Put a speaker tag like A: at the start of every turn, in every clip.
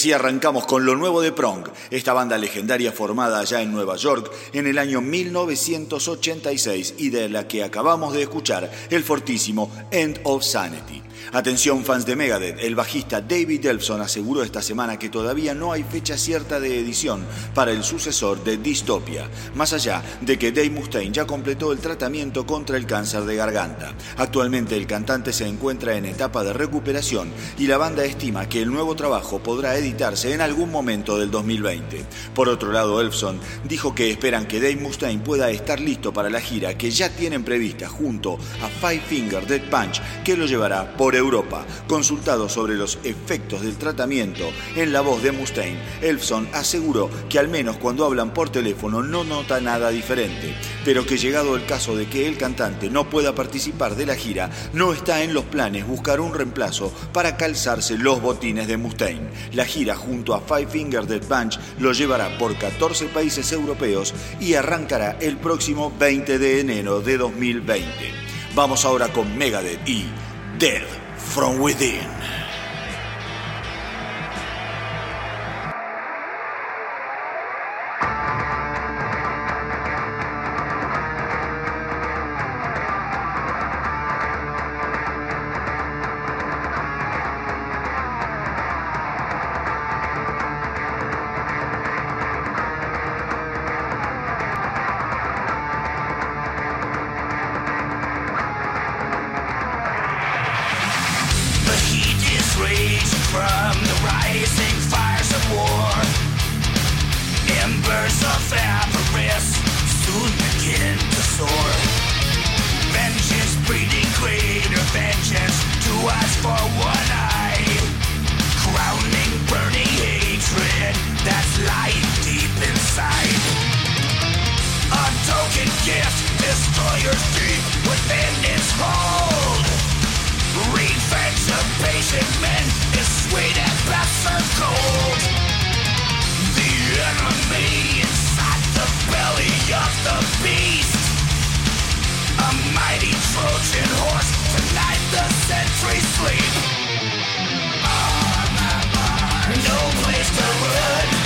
A: Así arrancamos con lo nuevo de Prong, esta banda legendaria formada allá en Nueva York en el año 1986 y de la que acabamos de escuchar el fortísimo End of Sanity. Atención fans de Megadeth, el bajista David Elfson aseguró esta semana que todavía no hay fecha cierta de edición para el sucesor de Dystopia, más allá de que Dave Mustaine ya completó el tratamiento contra el cáncer de garganta. Actualmente el cantante se encuentra en etapa de recuperación y la banda estima que el nuevo trabajo podrá editarse en algún momento del 2020. Por otro lado, Elfson dijo que esperan que Dave Mustaine pueda estar listo para la gira que ya tienen prevista junto a Five Finger Dead Punch que lo llevará por Europa. Consultado sobre los efectos del tratamiento en la voz de Mustaine, Elfson aseguró que al menos cuando hablan por teléfono no nota nada diferente, pero que llegado el caso de que el cantante no pueda participar de la gira, no está en los planes buscar un reemplazo para calzarse los botines de Mustaine. La gira junto a Five Finger Dead Punch lo llevará por 14 países europeos y arrancará el próximo 20 de enero de 2020. Vamos ahora con Megadeth y Dead from within.
B: Sore. Vengeance breeding greater vengeance to us for one eye. Crowning, burning hatred that's lying deep inside. A token gift, destroyers deep within its hold. Revenge of patient men is sweet and served cold. The enemy belly of the beast. A mighty Trojan horse, tonight the sentries sleep. No place to run,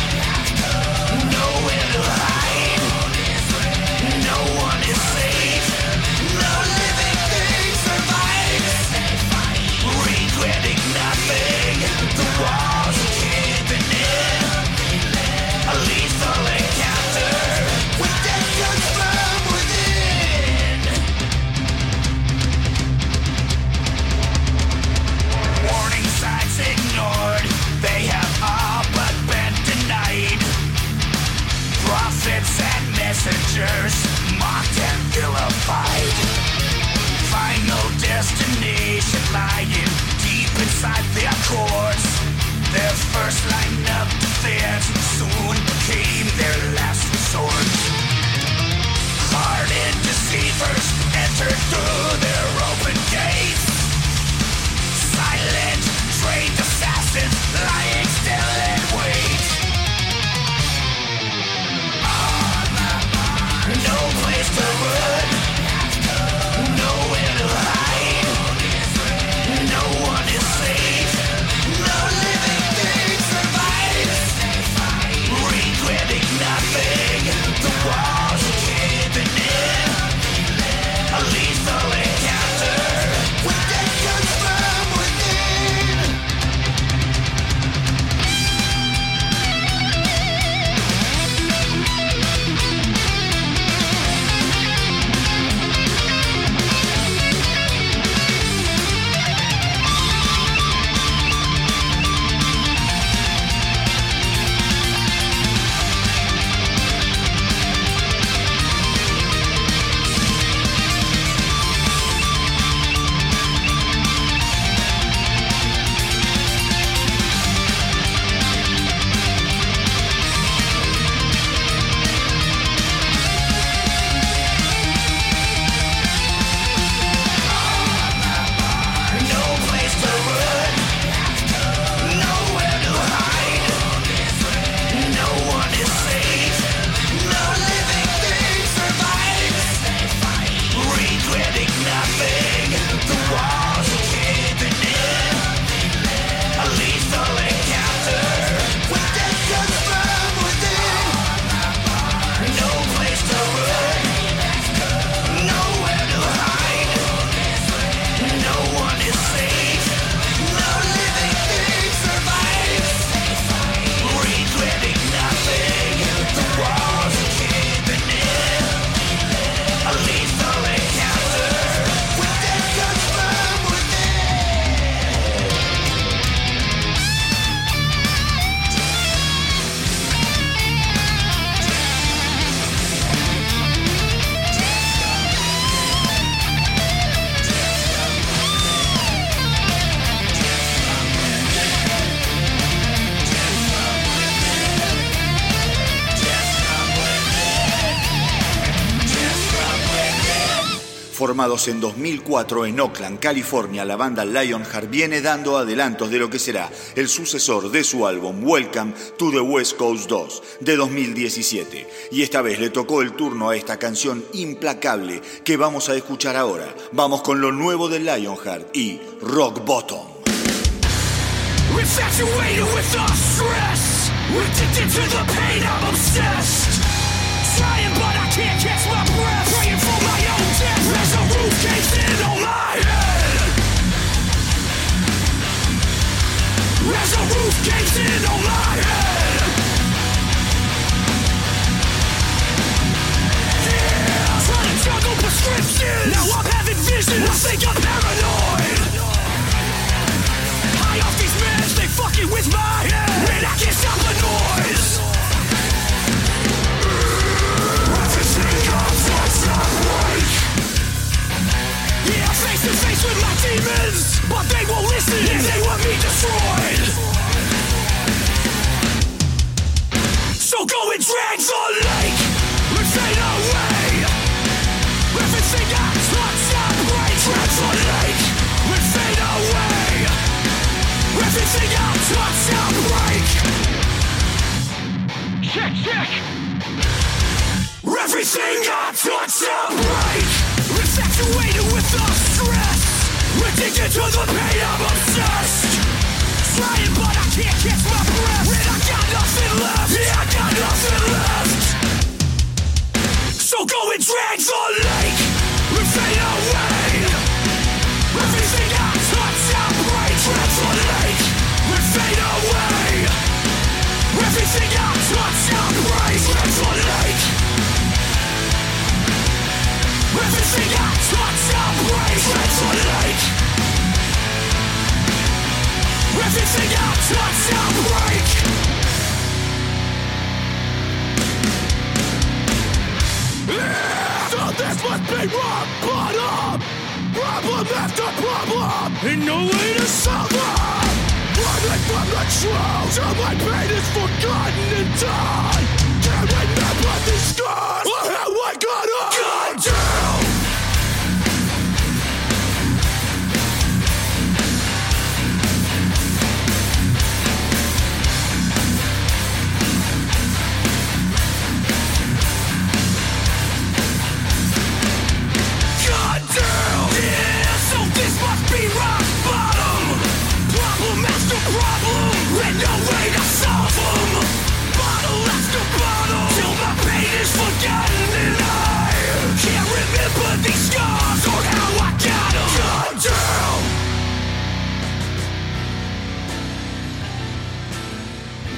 A: En 2004 en Oakland, California, la banda Lionheart viene dando adelantos de lo que será el sucesor de su álbum Welcome to the West Coast 2 de 2017. Y esta vez le tocó el turno a esta canción implacable que vamos a escuchar ahora. Vamos con lo nuevo de Lionheart y Rock Bottom.
B: As a roof caves in on my head Yeah prescriptions. Now I'm having visions. I think I'm paranoid. High off these meds, they fucking with my head. And I can't stop the noise Face to face with
C: my demons, but they won't listen. Yeah. They want me destroyed. So go and drag the lake and fade away. If it's the guys, what's up? Right, drag the lake and fade away. Everything else, what's up? Break. Check, check. Everything got what's up? Break. Infatuated with us. Addicted to the pain, I'm obsessed. Trying, but I can't catch my breath. And I got nothing left. Yeah, I got nothing left. So go and the lake fade away. Everything I touch, I break. The lake fade away. Everything I touch, break. Drag the lake. Everything I touch, the lake. Everything I touch, so this must be. Problem after problem, and no way to solve them. Running from the truth, my pain is forgotten and. Can't remember these scars, or how I got up. Goddamn. Goddamn! Forgotten, and I can't remember these scars or how I got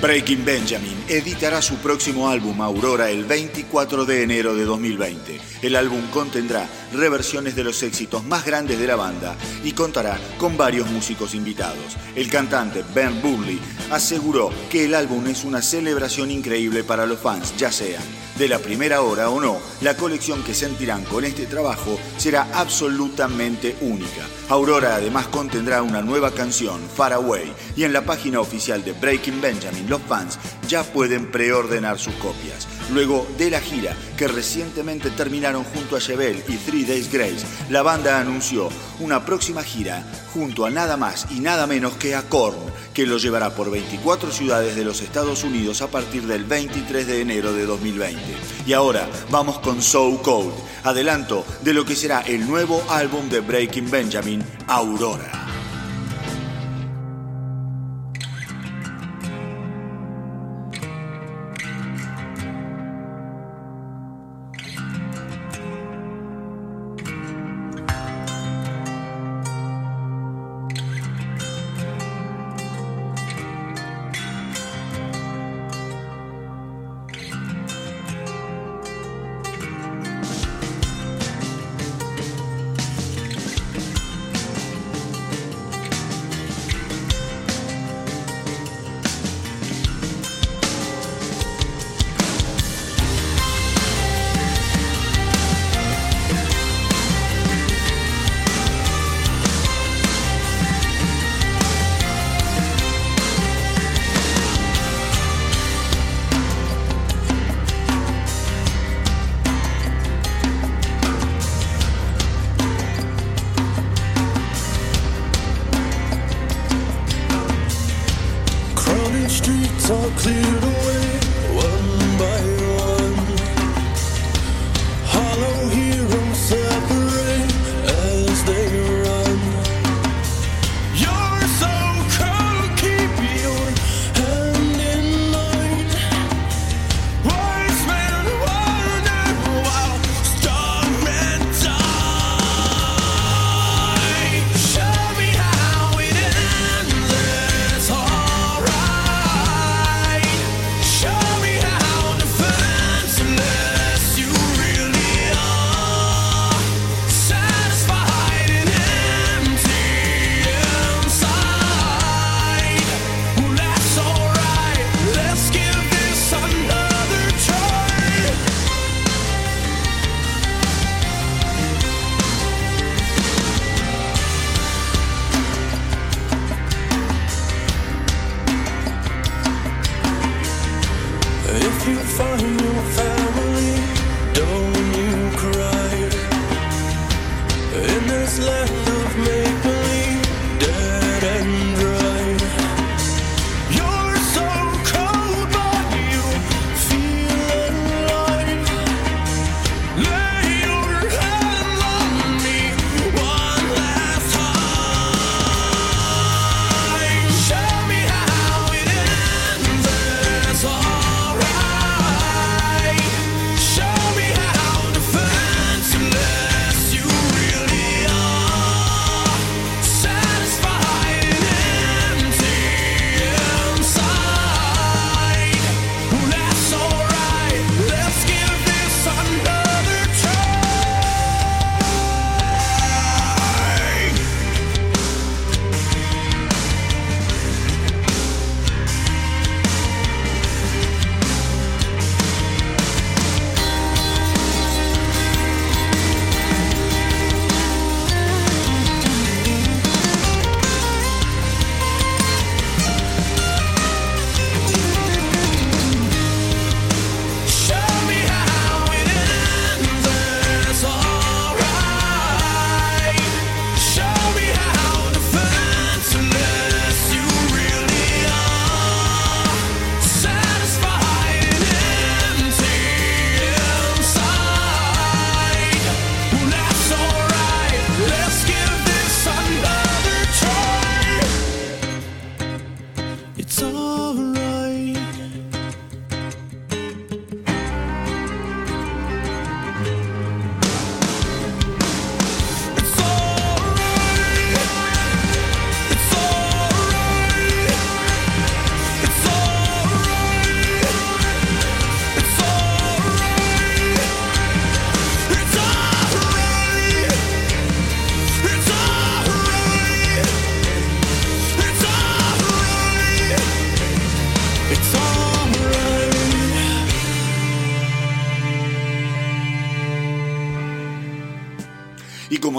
A: Breaking Benjamin editará su próximo álbum Aurora el 24 de enero de 2020. El álbum contendrá reversiones de los éxitos más grandes de la banda y contará con varios músicos invitados. El cantante Ben Burley aseguró que el álbum es una celebración increíble para los fans, ya sean de la primera hora o no, la colección que sentirán con este trabajo será absolutamente única. Aurora además contendrá una nueva canción, Far Away, y en la página oficial de Breaking Benjamin los fans ya pueden preordenar sus copias. Luego de la gira que recientemente terminaron junto a Chevelle y Three Days Grace, la banda anunció una próxima gira junto a nada más y nada menos que a Korn, que lo llevará por 24 ciudades de los Estados Unidos a partir del 23 de enero de 2020. Y ahora vamos con So Cold, adelanto de lo que será el nuevo álbum de Breaking Benjamin, Aurora.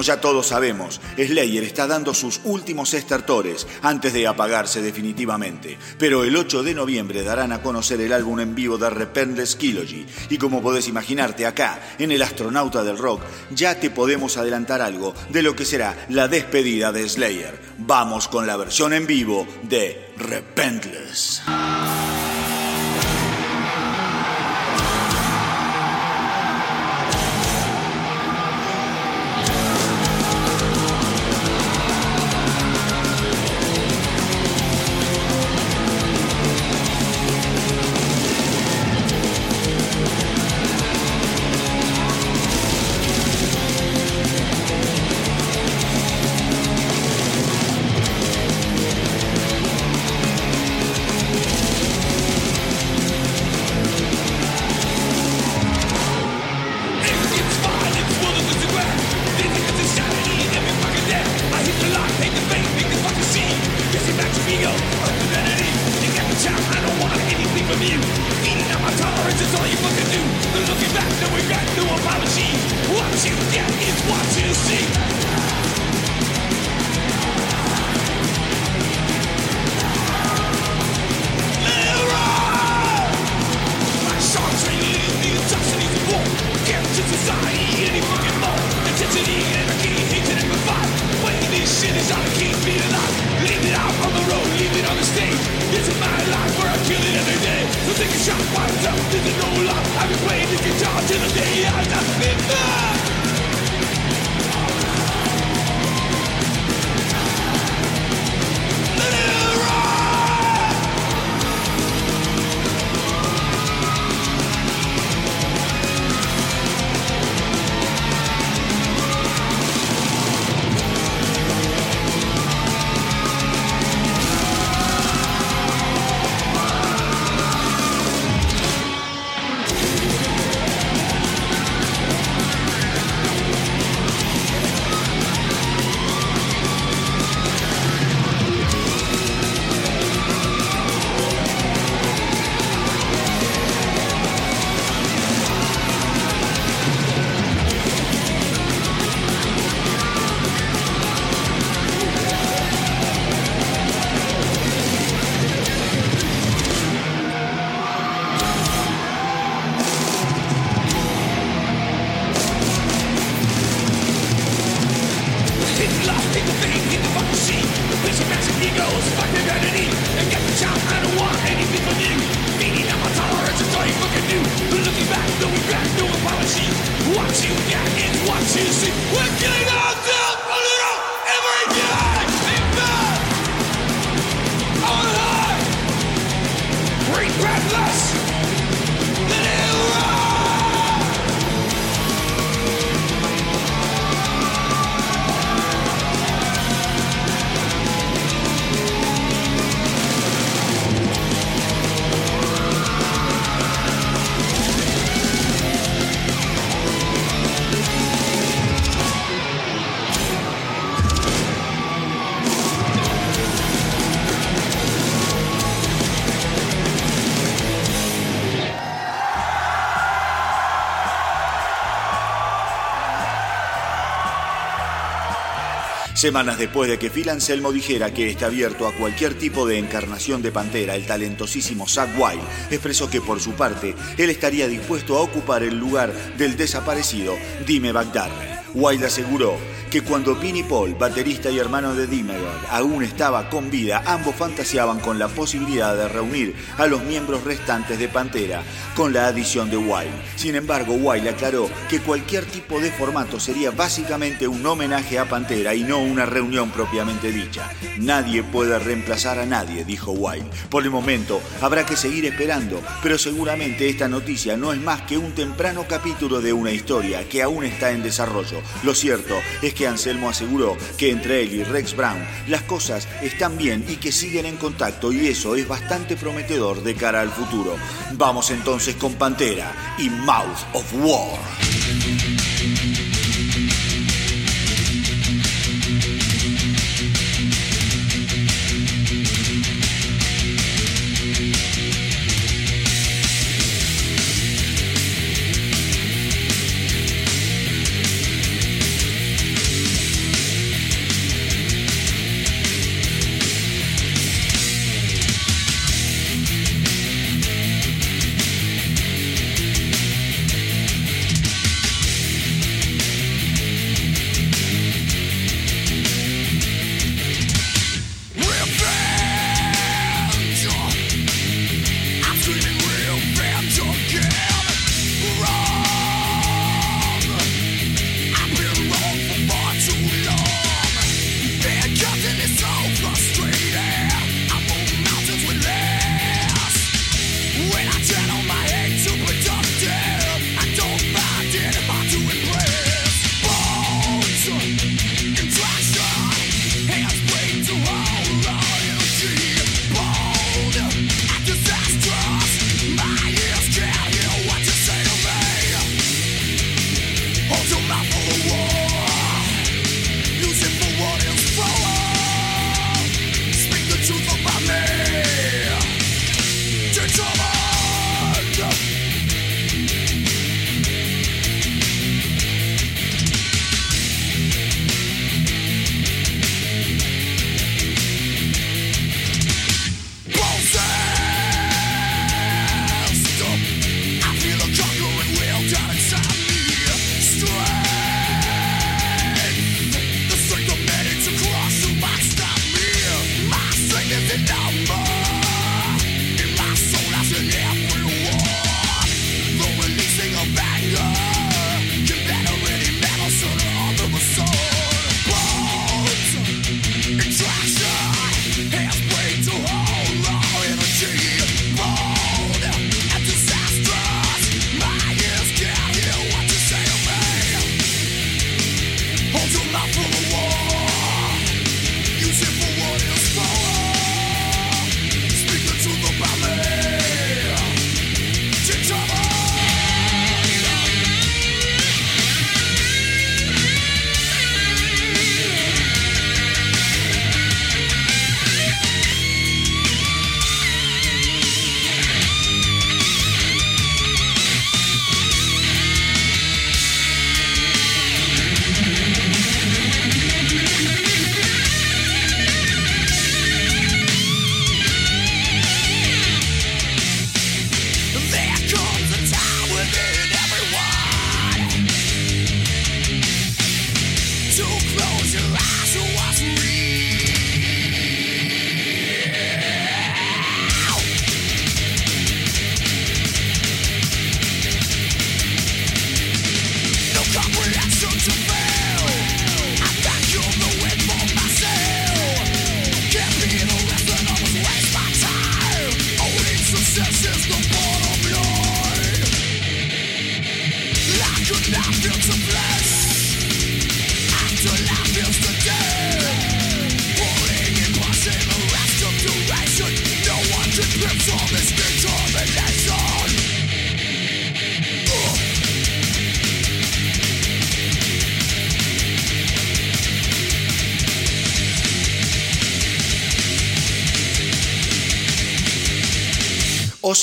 A: Ya todos sabemos, Slayer está dando sus últimos estertores antes de apagarse definitivamente. Pero el 8 de noviembre darán a conocer el álbum en vivo de Repentless Kilogy. Y como podés imaginarte acá, en El Astronauta del Rock, ya te podemos adelantar algo de lo que será la despedida de Slayer. Vamos con la versión en vivo de Repentless. Semanas después de que Phil Anselmo dijera que está abierto a cualquier tipo de encarnación de Pantera, el talentosísimo Zack Wild expresó que por su parte él estaría dispuesto a ocupar el lugar del desaparecido Dime Bagdarre. Wild aseguró que cuando Vinnie Paul, baterista y hermano de Dimebag, aún estaba con vida, ambos fantaseaban con la posibilidad de reunir a los miembros restantes de Pantera con la adición de Wild. Sin embargo, Wild aclaró que cualquier tipo de formato sería básicamente un homenaje a Pantera y no una reunión propiamente dicha. Nadie puede reemplazar a nadie, dijo Wild. Por el momento, habrá que seguir esperando, pero seguramente esta noticia no es más que un temprano capítulo de una historia que aún está en desarrollo. Lo cierto es que Anselmo aseguró que entre él y Rex Brown las cosas están bien y que siguen en contacto y eso es bastante prometedor de cara al futuro. Vamos entonces con Pantera y Mouth of War.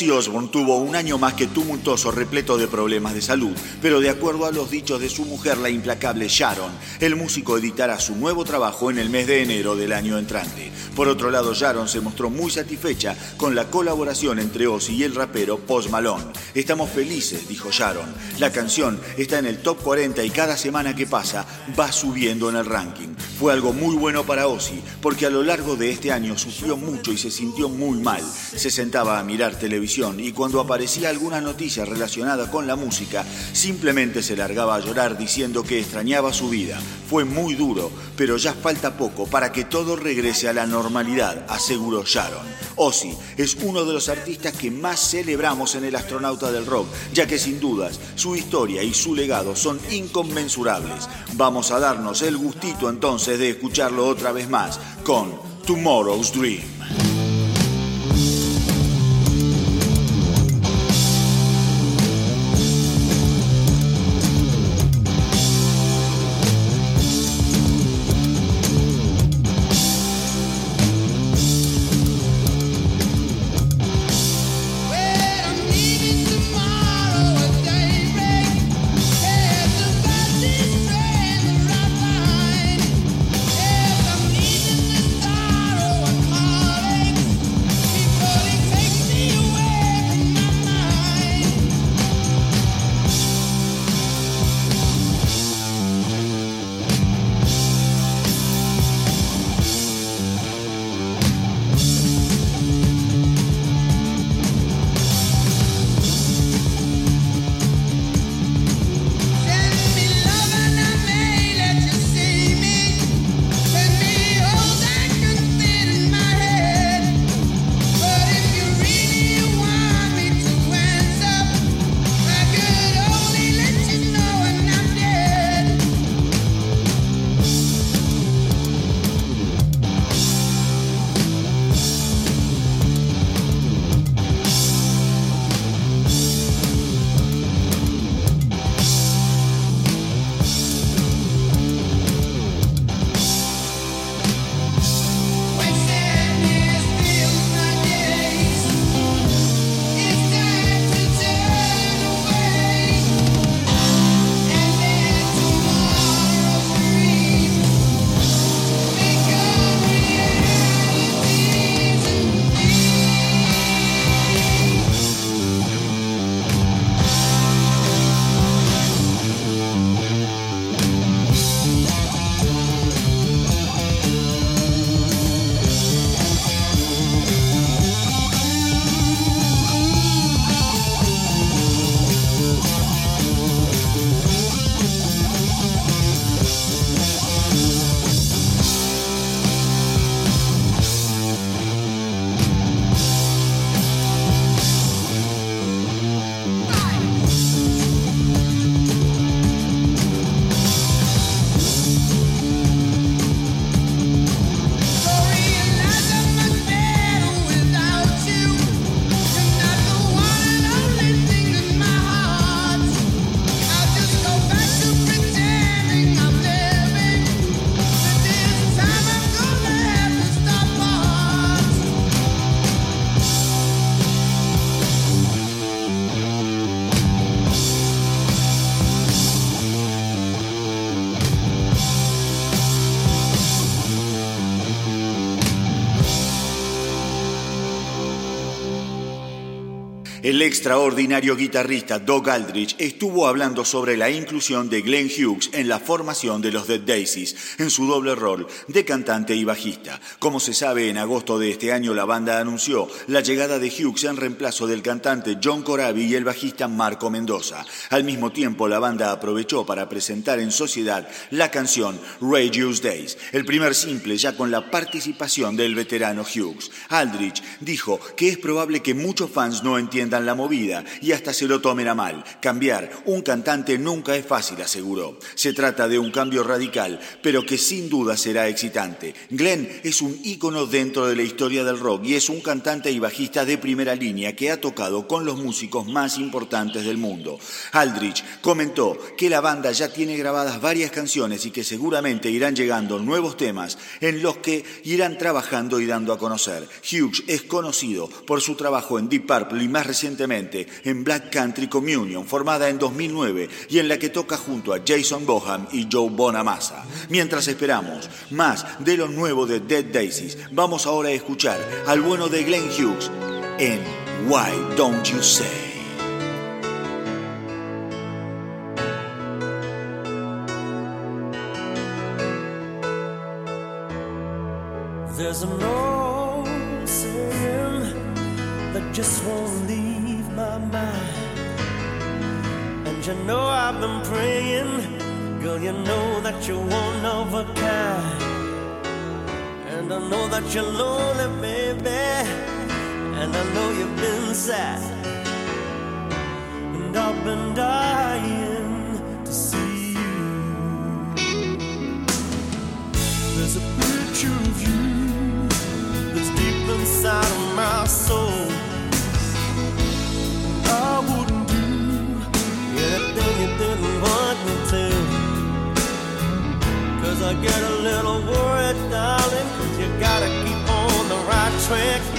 A: Ozzy Osbourne tuvo un año más que tumultuoso, repleto de problemas de salud, pero de acuerdo a los dichos de su mujer, la implacable Sharon, el músico editará su nuevo trabajo en el mes de enero del año entrante. Por otro lado, Sharon se mostró muy satisfecha con la colaboración entre Ozzy y el rapero Post Malone. Estamos felices, dijo Sharon. La canción está en el top 40 y cada semana que pasa va subiendo en el ranking. Fue algo muy bueno para Ozzy, porque a lo largo de este año sufrió mucho y se sintió muy mal. Se sentaba a mirar televisión y cuando aparecía alguna noticia relacionada con la música, simplemente se largaba a llorar diciendo que extrañaba su vida. Fue muy duro, pero ya falta poco para que todo regrese a la normalidad, aseguró Sharon. Ozzy es uno de los artistas que más celebramos en el astronauta del rock, ya que sin dudas su historia y su legado son inconmensurables. Vamos a darnos el gustito entonces de escucharlo otra vez más con Tomorrow's Dream. Extraordinario guitarrista Doug Aldrich estuvo hablando sobre la inclusión de Glenn Hughes en la formación de los Dead Daisies, en su doble rol de cantante y bajista. Como se sabe, en agosto de este año la banda anunció la llegada de Hughes en reemplazo del cantante John Corabi y el bajista Marco Mendoza. Al mismo tiempo, la banda aprovechó para presentar en sociedad la canción Radius Days, el primer simple ya con la participación del veterano Hughes. Aldrich dijo que es probable que muchos fans no entiendan entiendan movida y hasta se lo tomen a mal. Cambiar un cantante nunca es fácil, aseguró. Se trata de un cambio radical, pero que sin duda será excitante. Glenn es un ícono dentro de la historia del rock y es un cantante y bajista de primera línea que ha tocado con los músicos más importantes del mundo. Aldrich comentó que la banda ya tiene grabadas varias canciones y que seguramente irán llegando nuevos temas en los que irán trabajando y dando a conocer. Hughes es conocido por su trabajo en Deep Purple y más recientemente en Black Country Communion, formada en 2009 y en la que toca junto a Jason Boham y Joe Bonamassa. Mientras esperamos más de lo nuevo de Dead Daisies, vamos ahora a escuchar al bueno de Glenn Hughes en Why Don't You Say.
D: There's an old saying that just won't. And you know I've been praying, girl, you know that you're one of a kind. And I know that you're lonely, baby. And I know you've been sad. And I've been dying I get a little worried, darling. You gotta keep on the right track.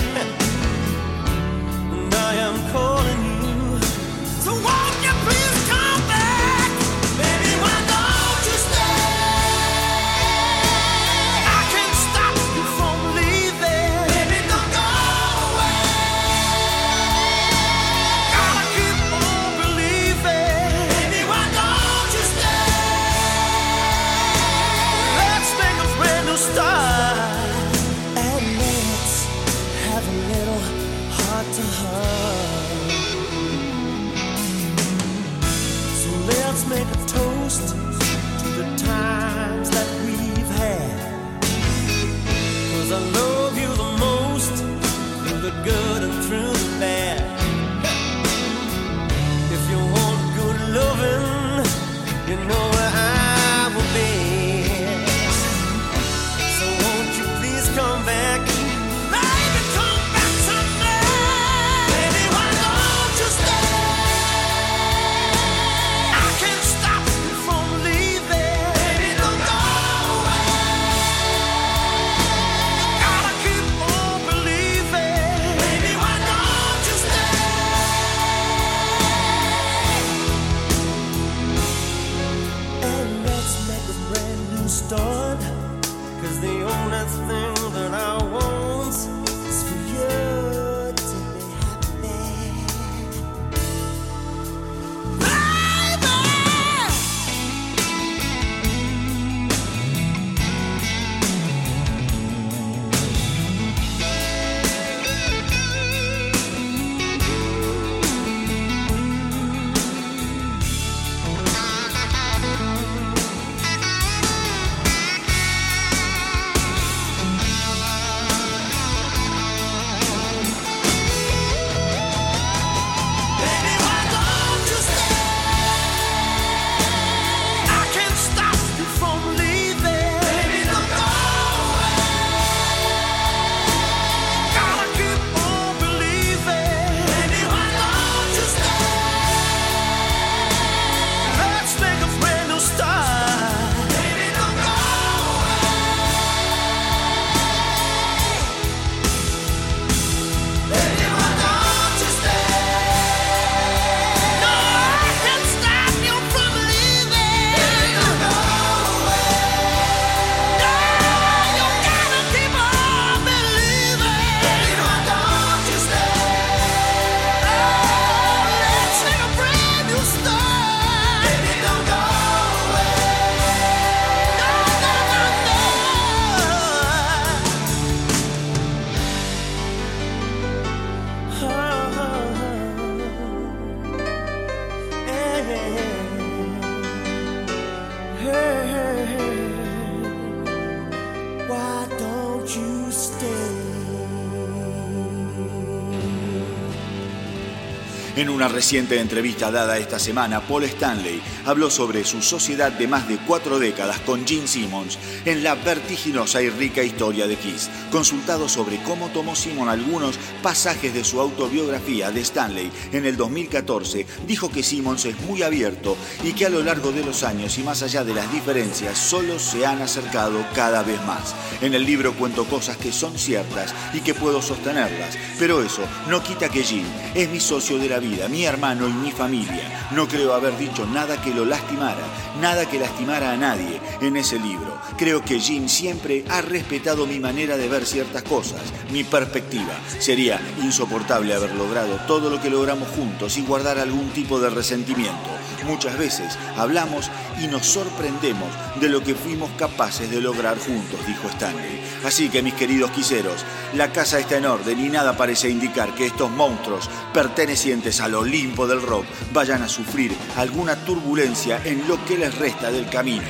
A: Una reciente entrevista dada esta semana, Paul Stanley habló sobre su sociedad de más de cuatro décadas con Gene Simmons en la vertiginosa y rica historia de Kiss. Consultado sobre cómo tomó Simon algunos pasajes de su autobiografía de Stanley en el 2014, dijo que Simmons es muy abierto y que a lo largo de los años y más allá de las diferencias solo se han acercado cada vez más. En el libro cuento cosas que son ciertas y que puedo sostenerlas, pero eso no quita que Jim es mi socio de la vida, mi hermano y mi familia. No creo haber dicho nada que lo lastimara, nada que lastimara a nadie en ese libro. Creo que Jim siempre ha respetado mi manera de ver ciertas cosas, mi perspectiva. Sería insoportable haber logrado todo lo que logramos juntos y guardar algún tipo de resentimiento. Muchas veces hablamos y nos sorprendemos de lo que fuimos capaces de lograr juntos, dijo Stanley. Así que mis queridos quiseros, la casa está en orden y nada parece indicar que estos monstruos pertenecientes al Olimpo del rock vayan a sufrir alguna turbulencia en lo que les resta del camino.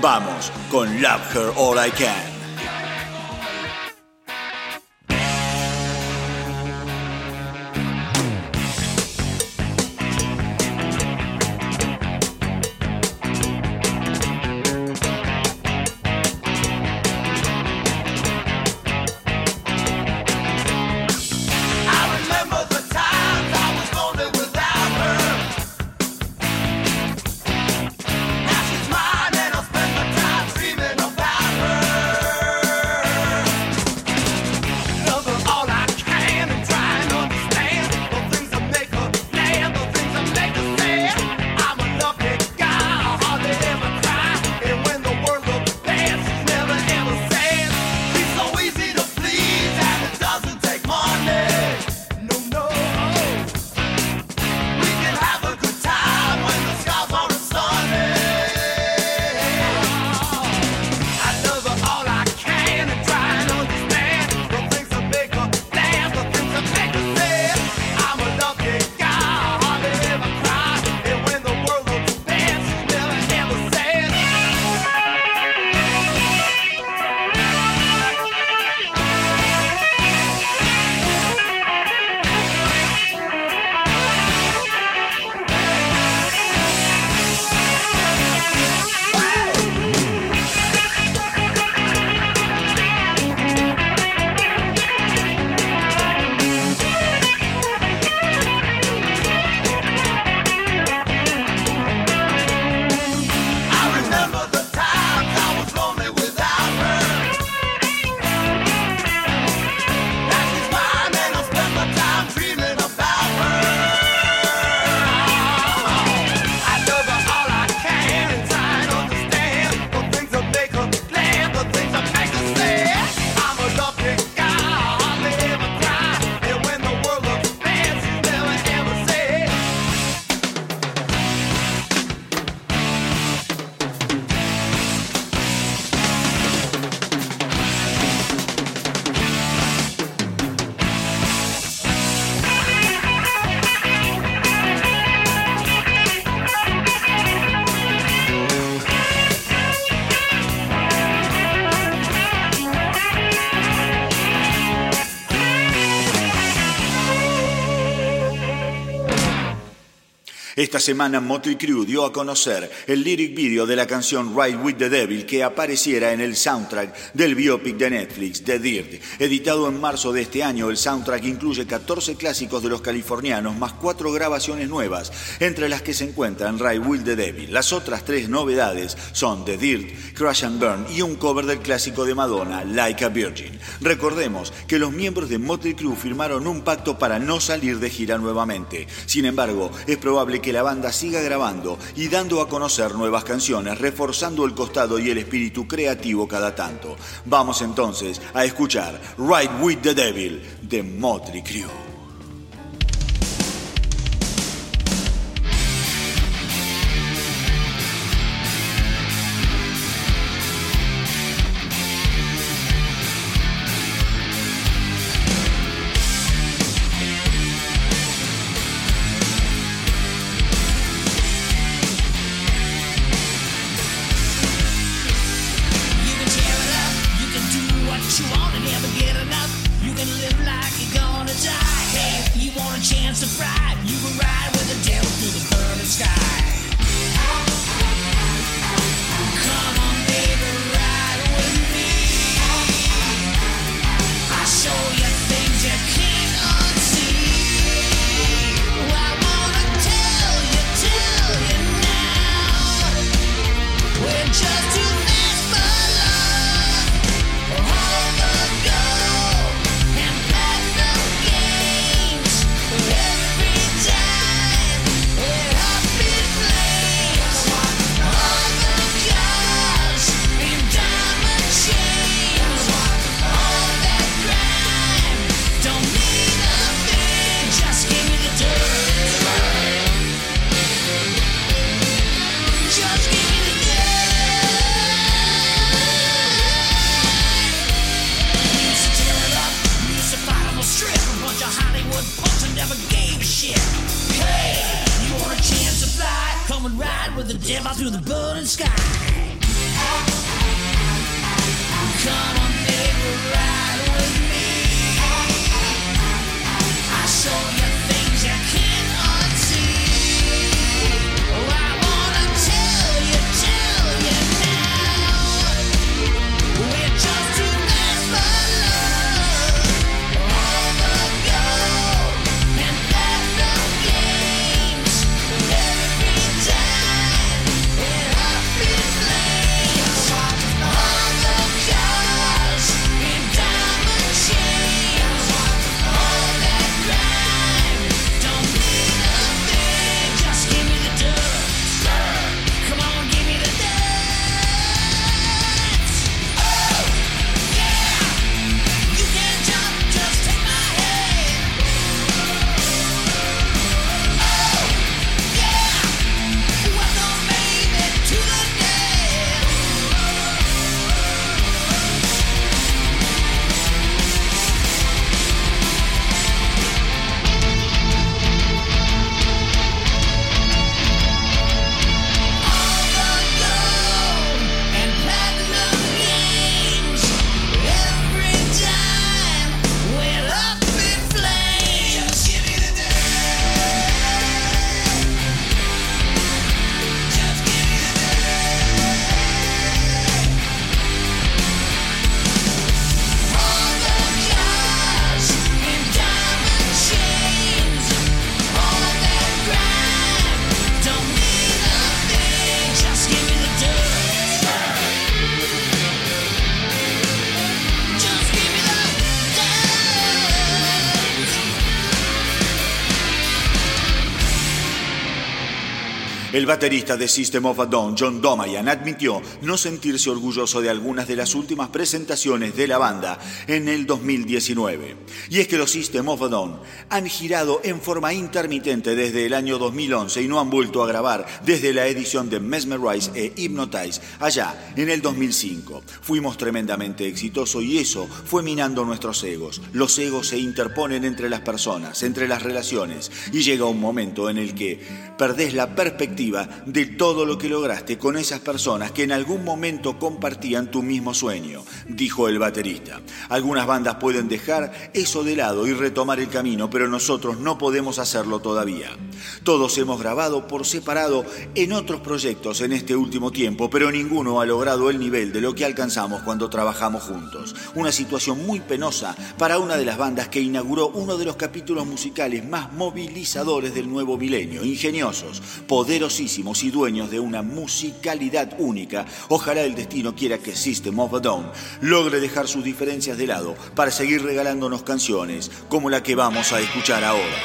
A: Vamos con Love Her All I Can. Esta semana Motley Crue dio a conocer el lyric video de la canción Ride with the Devil que apareciera en el soundtrack del biopic de Netflix, The Dirt. Editado en marzo de este año, el soundtrack incluye 14 clásicos de los californianos más cuatro grabaciones nuevas, entre las que se encuentran Ride with the Devil. Las otras tres novedades son The Dirt, Crash and Burn y un cover del clásico de Madonna, Like a Virgin. Recordemos que los miembros de Motley Crue firmaron un pacto para no salir de gira nuevamente. Sin embargo, es probable que la banda siga grabando y dando a conocer nuevas canciones, reforzando el costado y el espíritu creativo cada tanto. Vamos entonces a escuchar Ride with the Devil de Motley Crue. Baterista de System of a Down, John Domayan, admitió no sentirse orgulloso de algunas de las últimas presentaciones de la banda en el 2019. Y es que los System of a Down han girado en forma intermitente desde el año 2011 y no han vuelto a grabar desde la edición de Mesmerize e Hypnotize allá en el 2005. Fuimos tremendamente exitosos y eso fue minando nuestros egos. Los egos se interponen entre las personas, entre las relaciones y llega un momento en el que perdés la perspectiva de todo lo que lograste con esas personas que en algún momento compartían tu mismo sueño, dijo el baterista. Algunas bandas pueden dejar eso de lado y retomar el camino, pero nosotros no podemos hacerlo todavía. Todos hemos grabado por separado en otros proyectos en este último tiempo, pero ninguno ha logrado el nivel de lo que alcanzamos cuando trabajamos juntos. Una situación muy penosa para una de las bandas que inauguró uno de los capítulos musicales más movilizadores del nuevo milenio, ingeniosos, poderosísimos y dueños de una musicalidad única. Ojalá el destino quiera que System of a Down logre dejar sus diferencias de lado para seguir regalándonos canciones como la que vamos a escuchar ahora.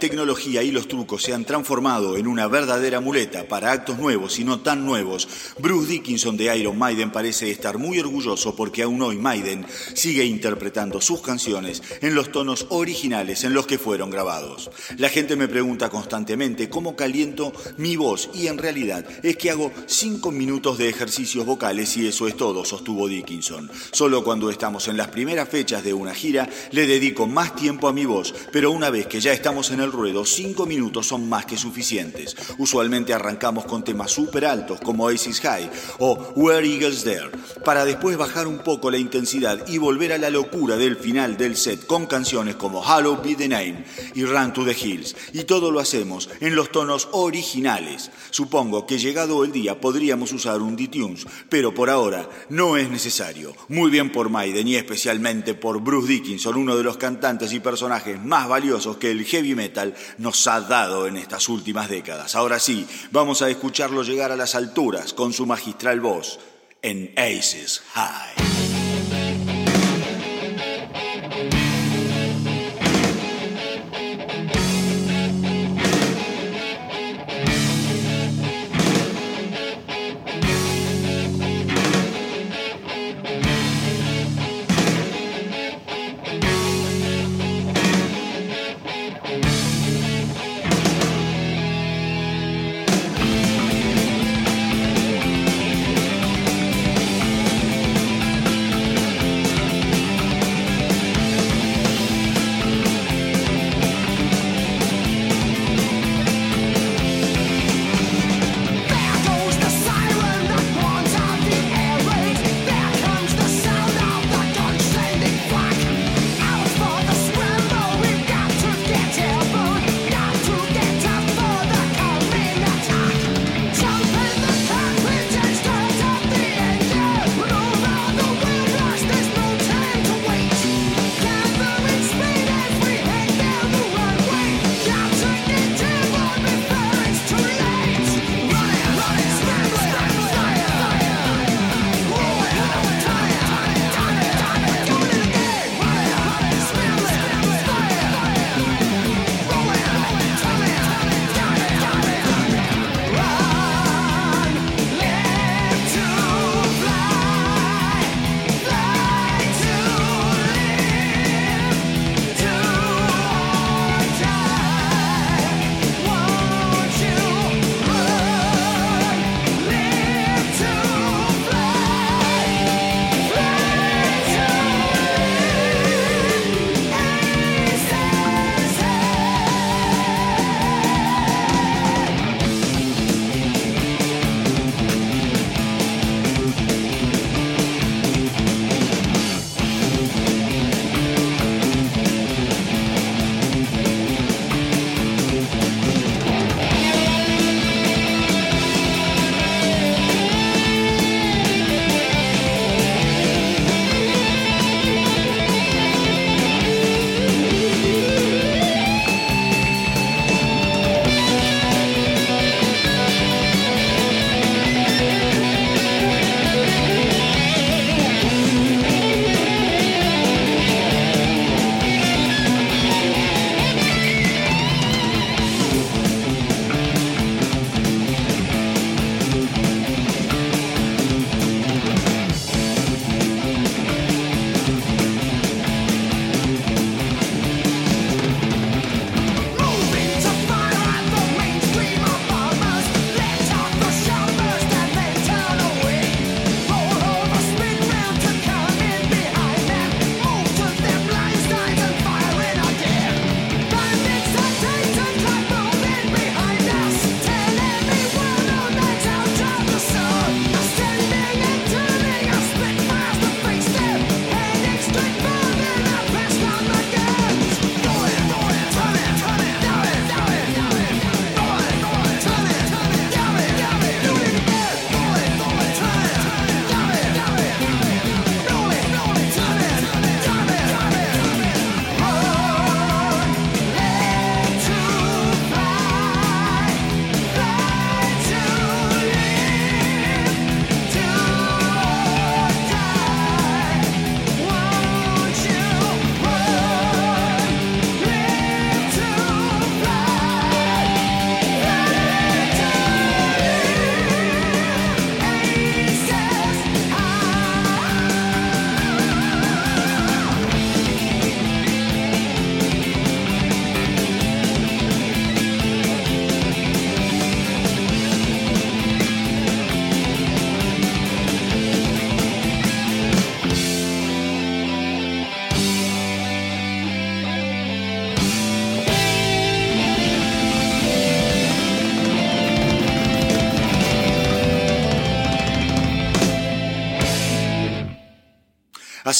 A: think tecnología y los trucos se han transformado en una verdadera muleta para actos nuevos y no tan nuevos, Bruce Dickinson de Iron Maiden parece estar muy orgulloso porque aún hoy Maiden sigue interpretando sus canciones en los tonos originales en los que fueron grabados. La gente me pregunta constantemente cómo caliento mi voz y en realidad es que hago 5 minutos de ejercicios vocales y eso es todo, sostuvo Dickinson. Solo cuando estamos en las primeras fechas de una gira le dedico más tiempo a mi voz, pero una vez que ya estamos en el ruedo, 5 minutos son más que suficientes. Usualmente arrancamos con temas súper altos como Aces High o Where Eagles There, para después bajar un poco la intensidad y volver a la locura del final del set con canciones como Hallow Be the Name y Run to the Hills. Y todo lo hacemos en los tonos originales. Supongo que llegado el día podríamos usar un D-Tunes, pero por ahora no es necesario. Muy bien por Maiden y especialmente por Bruce Dickinson, uno de los cantantes y personajes más valiosos que el heavy metal nos ha dado en estas últimas décadas. Ahora sí, vamos a escucharlo llegar a las alturas con su magistral voz en Aces High.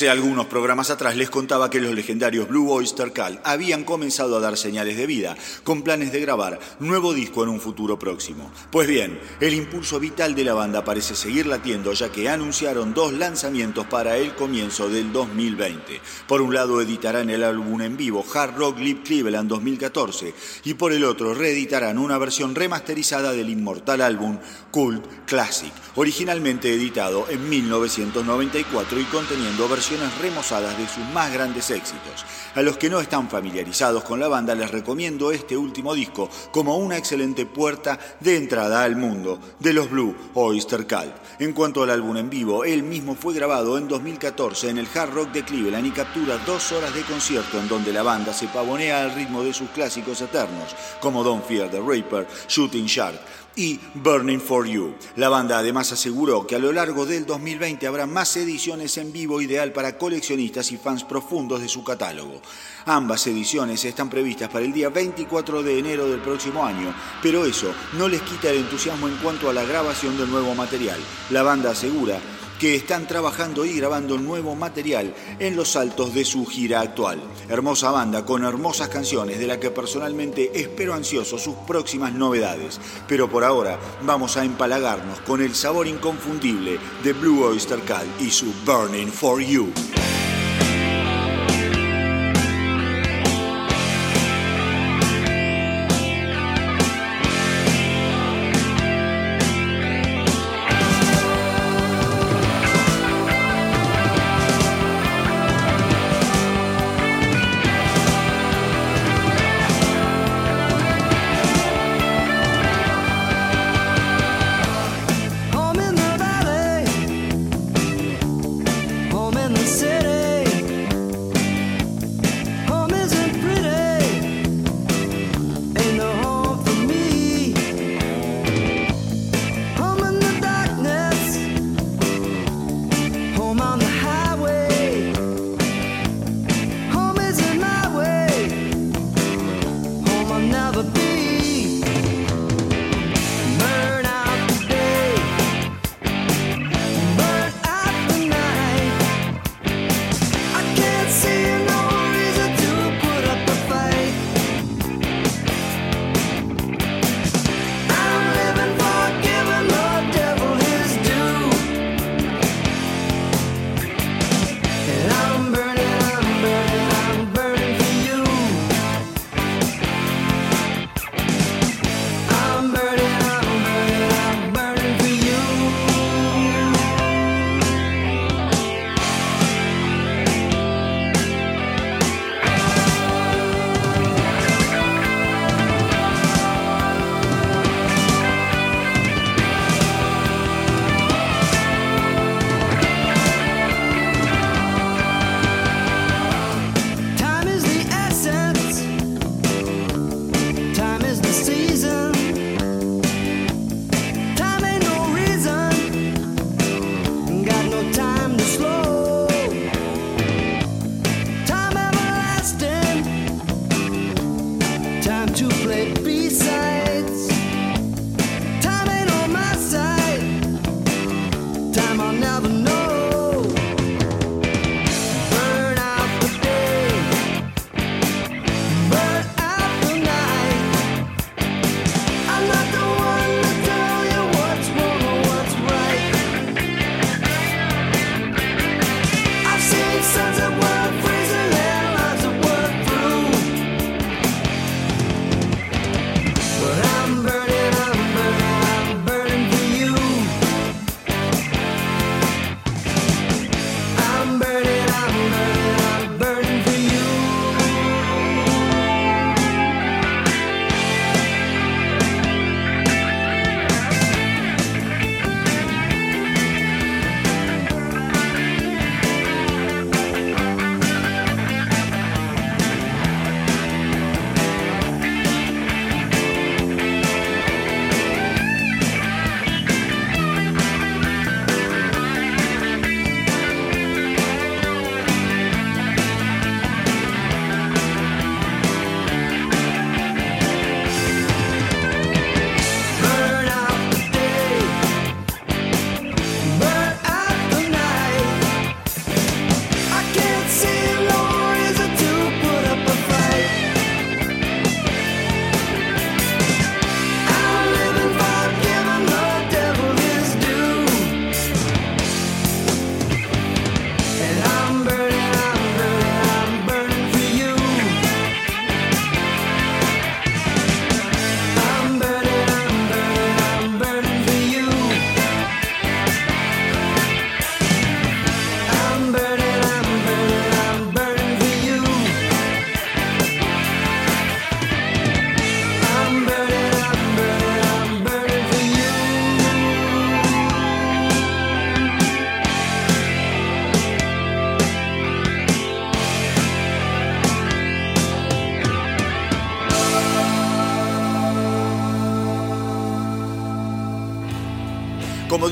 A: Hace algunos programas atrás les contaba que los legendarios Blue Oyster Cult habían comenzado a dar señales de vida, con planes de grabar nuevo disco en un futuro próximo. Pues bien, el impulso vital de la banda parece seguir latiendo ya que anunciaron dos lanzamientos para el comienzo del 2020. Por un lado editarán el álbum en vivo Hard Rock Live Cleveland 2014 y por el otro reeditarán una versión remasterizada del inmortal álbum Cult Classic, originalmente editado en 1994 y conteniendo versiones remozadas de sus más grandes éxitos. A los que no están familiarizados con la banda les recomiendo este último disco como una excelente puerta de entrada al mundo de los Blue Oyster Cult. En cuanto al álbum en vivo, él mismo fue grabado en 2014 en el Hard Rock de Cleveland y captura dos horas de concierto en donde la banda se pavonea al ritmo de sus clásicos eternos, como Don't Fear the Reaper, Shooting Shark, y Burning for You. La banda además aseguró que a lo largo del 2020 habrá más ediciones en vivo ideal para coleccionistas y fans profundos de su catálogo. Ambas ediciones están previstas para el día 24 de enero del próximo año, pero eso no les quita el entusiasmo en cuanto a la grabación del nuevo material. La banda asegura que están trabajando y grabando nuevo material en los saltos de su gira actual. Hermosa banda con hermosas canciones de la que personalmente espero ansioso sus próximas novedades. Pero por ahora vamos a empalagarnos con el sabor inconfundible de Blue Oyster Cult y su Burning for You.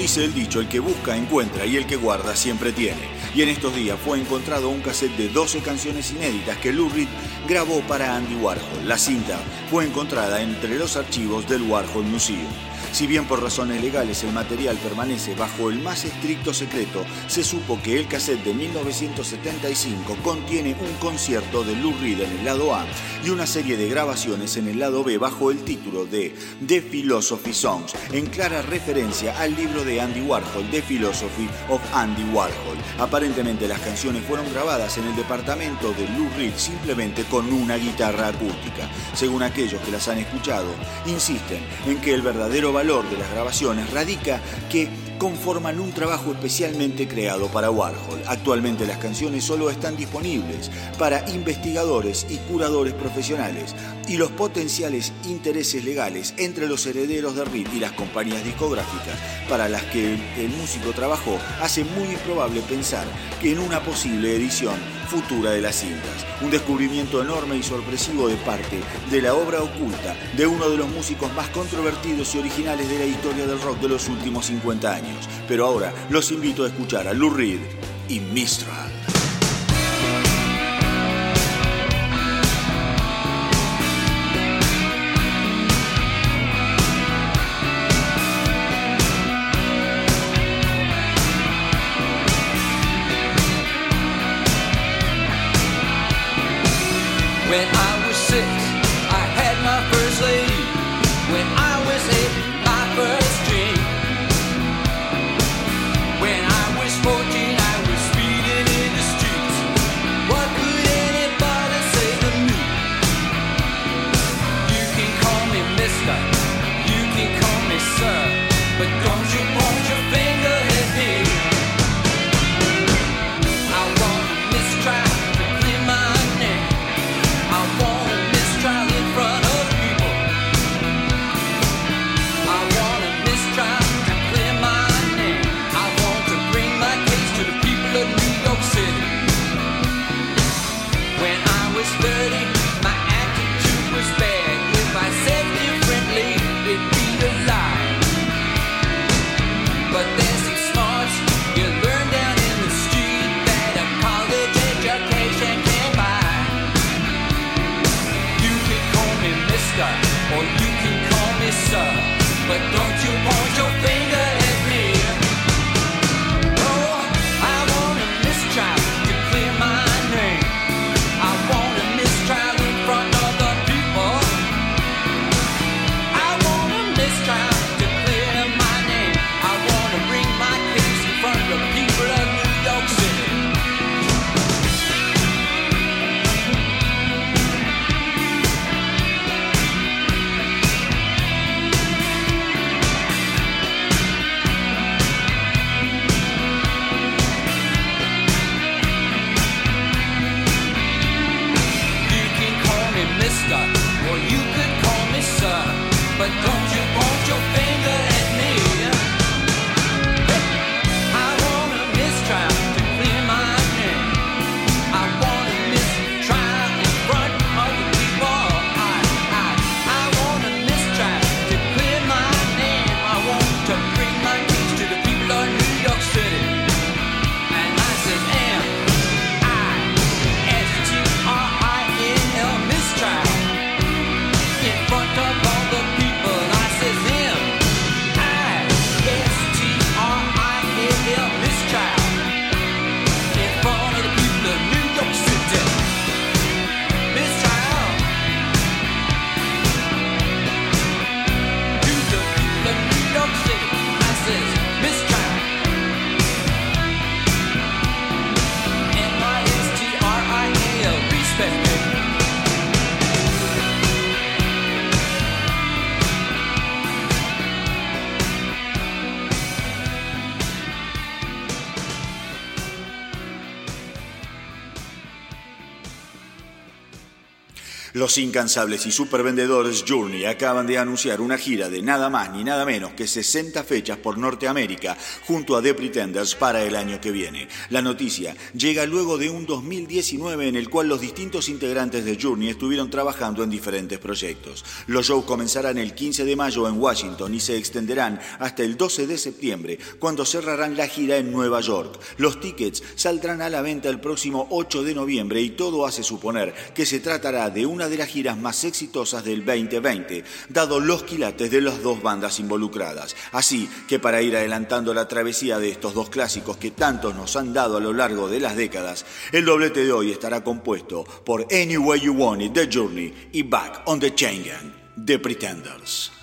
A: Dice el dicho, el que busca encuentra y el que guarda siempre tiene. Y en estos días fue encontrado un cassette de 12 canciones inéditas que Lou grabó para Andy Warhol. La cinta fue encontrada entre los archivos del Warhol Museum. Si bien por razones legales el material permanece bajo el más estricto secreto, se supo que el cassette de 1975 contiene un concierto de Lou Reed en el lado A y una serie de grabaciones en el lado B bajo el título de The Philosophy Songs, en clara referencia al libro de Andy Warhol, The Philosophy of Andy Warhol. Aparentemente las canciones fueron grabadas en el departamento de Lou Reed simplemente con una guitarra acústica. Según aquellos que las han escuchado, insisten en que el verdadero valor de las grabaciones radica que conforman un trabajo especialmente creado para Warhol. Actualmente las canciones solo están disponibles para investigadores y curadores profesionales y los potenciales intereses legales entre los herederos de Reed y las compañías discográficas para las que el músico trabajó hace muy improbable pensar que en una posible edición futura de las cintas. Un descubrimiento enorme y sorpresivo de parte de la obra oculta de uno de los músicos más controvertidos y originales de la historia del rock de los últimos 50 años. Pero ahora los invito a escuchar a Lou Reed y Mistral.
D: When I
E: Los incansables y supervendedores Journey acaban de anunciar una gira de nada más ni nada menos que 60 fechas por Norteamérica junto a The Pretenders para el año que viene. La noticia llega luego de un 2019 en el cual los distintos integrantes de Journey estuvieron trabajando en diferentes proyectos. Los shows comenzarán el 15 de mayo en Washington y se extenderán hasta el 12 de septiembre, cuando cerrarán la gira en Nueva York. Los tickets saldrán a la venta el próximo 8 de noviembre y todo hace suponer que se tratará de una de las giras más exitosas del 2020, dado los quilates de las dos bandas involucradas. Así que para ir adelantando la travesía de estos dos clásicos que tantos nos han dado a lo largo de las décadas, el doblete de hoy estará compuesto por Any Way You Want It, The Journey y Back on the Chain Gang, The Pretenders.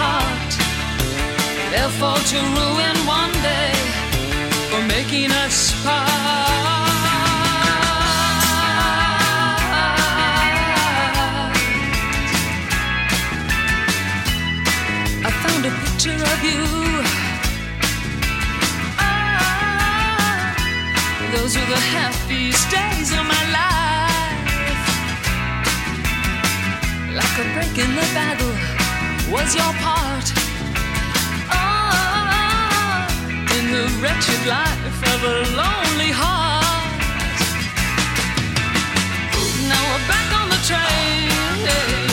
F: Heart they'll fall to ruin one day for making us part. I found a picture of you. Ah, those were the happiest days of my life. Like a break in the battle was your part. Ah, in the wretched life of a lonely heart. Now we're back on the train.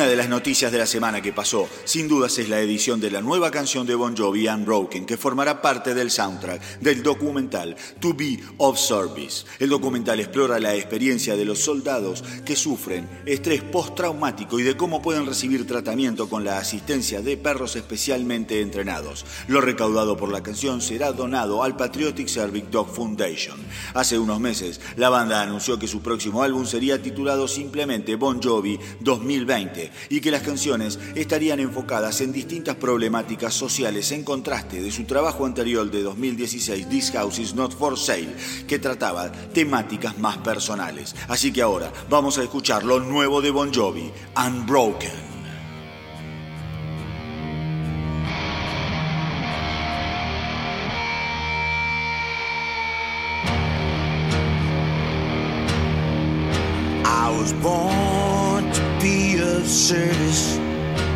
A: Una de las noticias de la semana que pasó, sin dudas, es la edición de la nueva canción de Bon Jovi, Unbroken, que formará parte del soundtrack del documental To Be of Service. El documental explora la experiencia de los soldados que sufren estrés postraumático y de cómo pueden recibir tratamiento con la asistencia de perros especialmente entrenados. Lo recaudado por la canción será donado al Patriotic Service Dog Foundation. Hace unos meses, la banda anunció que su próximo álbum sería titulado simplemente Bon Jovi 2020 y que las canciones estarían enfocadas en distintas problemáticas sociales en contraste de su trabajo anterior de 2016, This House is Not for Sale, que trataba temáticas más personales. Así que ahora vamos a escuchar lo nuevo de Bon Jovi, Unbroken.
B: Born be of service.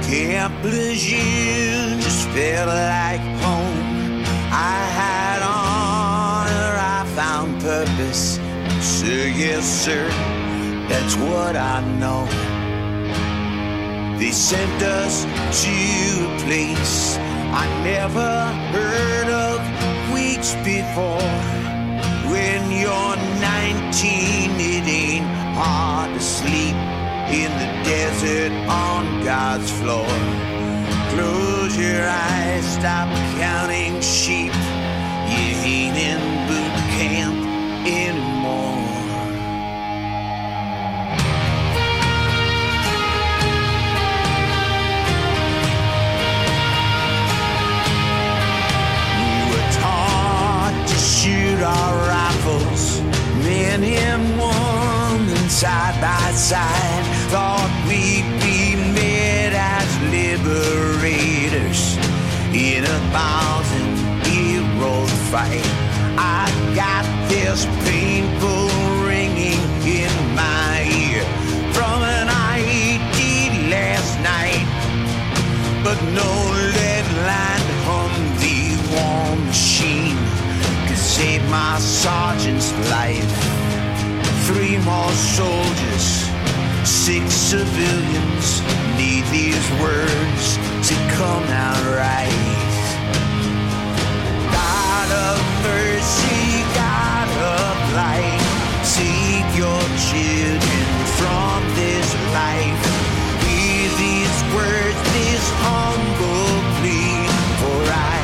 B: Camp Lejeune just felt like home. I had honor, I found purpose. Sir, yes, sir, that's what I know. They sent us to a place I never heard of weeks before. Desert on God's floor. Close your eyes, stop counting sheep. You ain't in boot camp anymore. We were taught to shoot our rifles, men and women side by side. Thousand heroes fight. I got this painful ringing in my ear from an ID last night but no lead line hum the war machine. Cause my sergeant's life. Three more soldiers, six civilians need these words to come out right. Mercy, God of your children from this life. These words, this humble plea, for I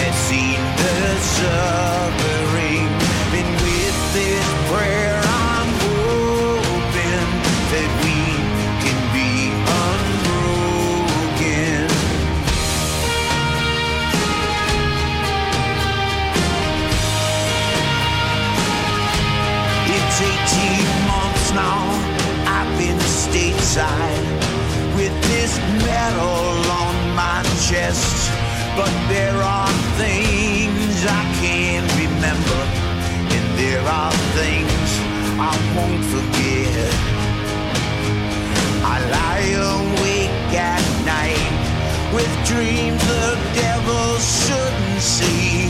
B: have seen the suffering. But there are things I can't remember, and there are things I won't forget. I lie awake at night with dreams the devil shouldn't see.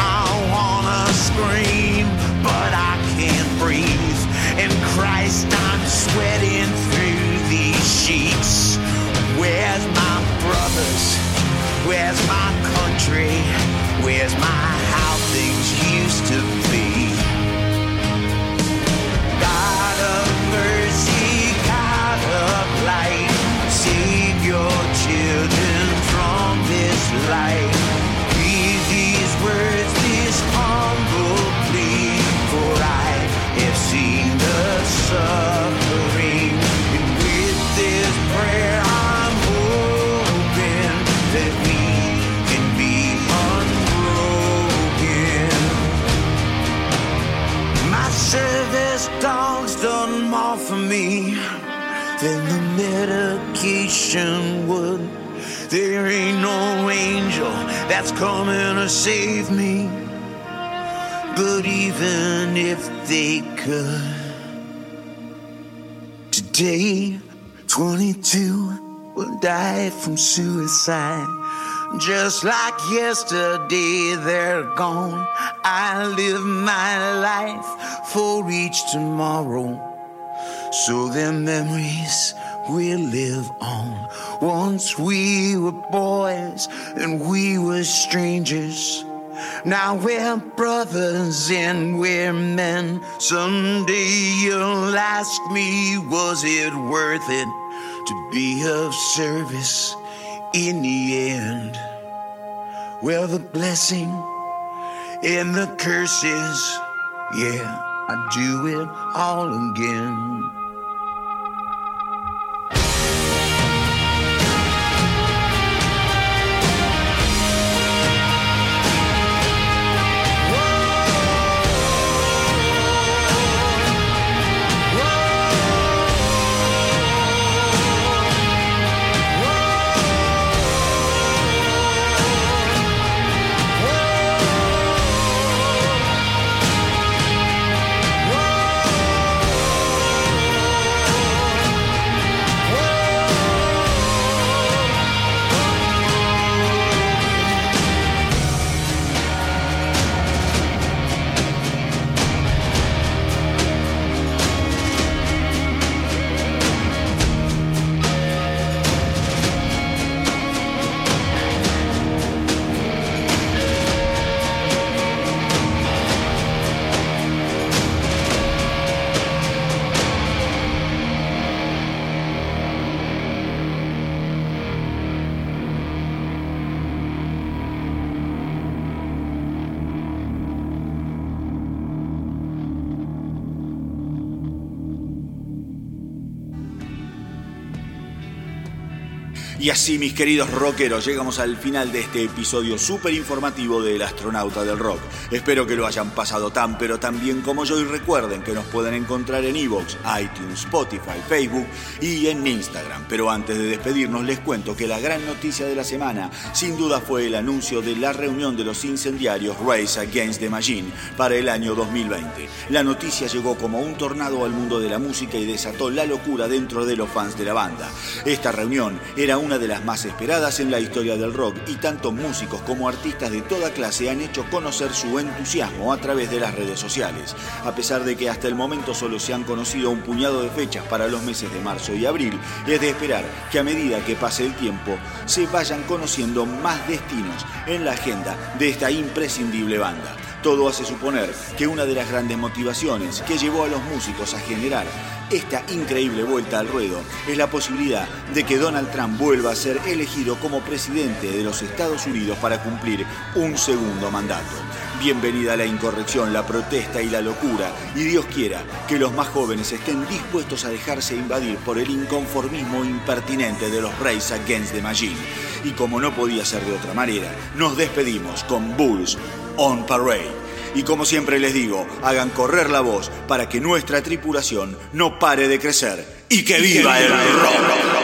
B: I wanna scream, but I can't breathe. And Christ, I'm sweating through these sheets. Where's my brothers? Where's my country? Where's my how things used to be? God of mercy, God of light, save your children from this life. Coming to save me. But even if they could, today, 22 will die from suicide. Just like yesterday, they're gone. I live my life for each tomorrow. So their memories will live on. Once we were boys and we were strangers. Now we're brothers and we're men. Someday you'll ask me, was it worth it to be of service in the end? Well, the blessing and the curses, yeah, I do it all again.
A: Y así, mis queridos rockeros, llegamos al final de este episodio súper informativo del astronauta del rock. Espero que lo hayan pasado tan pero tan bien como yo y recuerden que nos pueden encontrar en Evox, iTunes, Spotify, Facebook y en Instagram. Pero antes de despedirnos les cuento que la gran noticia de la semana sin duda fue el anuncio de la reunión de los incendiarios Race Against the Machine para el año 2020. La noticia llegó como un tornado al mundo de la música y desató la locura dentro de los fans de la banda. Esta reunión era
G: una de las más esperadas en la historia del rock y tanto músicos como artistas de toda clase han hecho conocer su entusiasmo a través de las redes sociales. A pesar de que hasta el momento solo se han conocido un puñado de fechas para los meses de marzo y abril, es de esperar que a medida que pase el tiempo se vayan conociendo más destinos en la agenda de esta imprescindible banda. Todo hace suponer que una de las grandes motivaciones que llevó a los músicos a generar esta increíble vuelta al ruedo es la posibilidad de que Donald Trump vuelva a ser elegido como presidente de los Estados Unidos para cumplir un segundo mandato. Bienvenida la incorrección, la protesta y la locura, y Dios quiera que los más jóvenes estén dispuestos a dejarse invadir por el inconformismo impertinente de los Race Against the Machine. Y como no podía ser de otra manera, nos despedimos con Bulls on Parade. Y como siempre les digo, hagan correr la voz para que nuestra tripulación no pare de crecer y que viva el rock.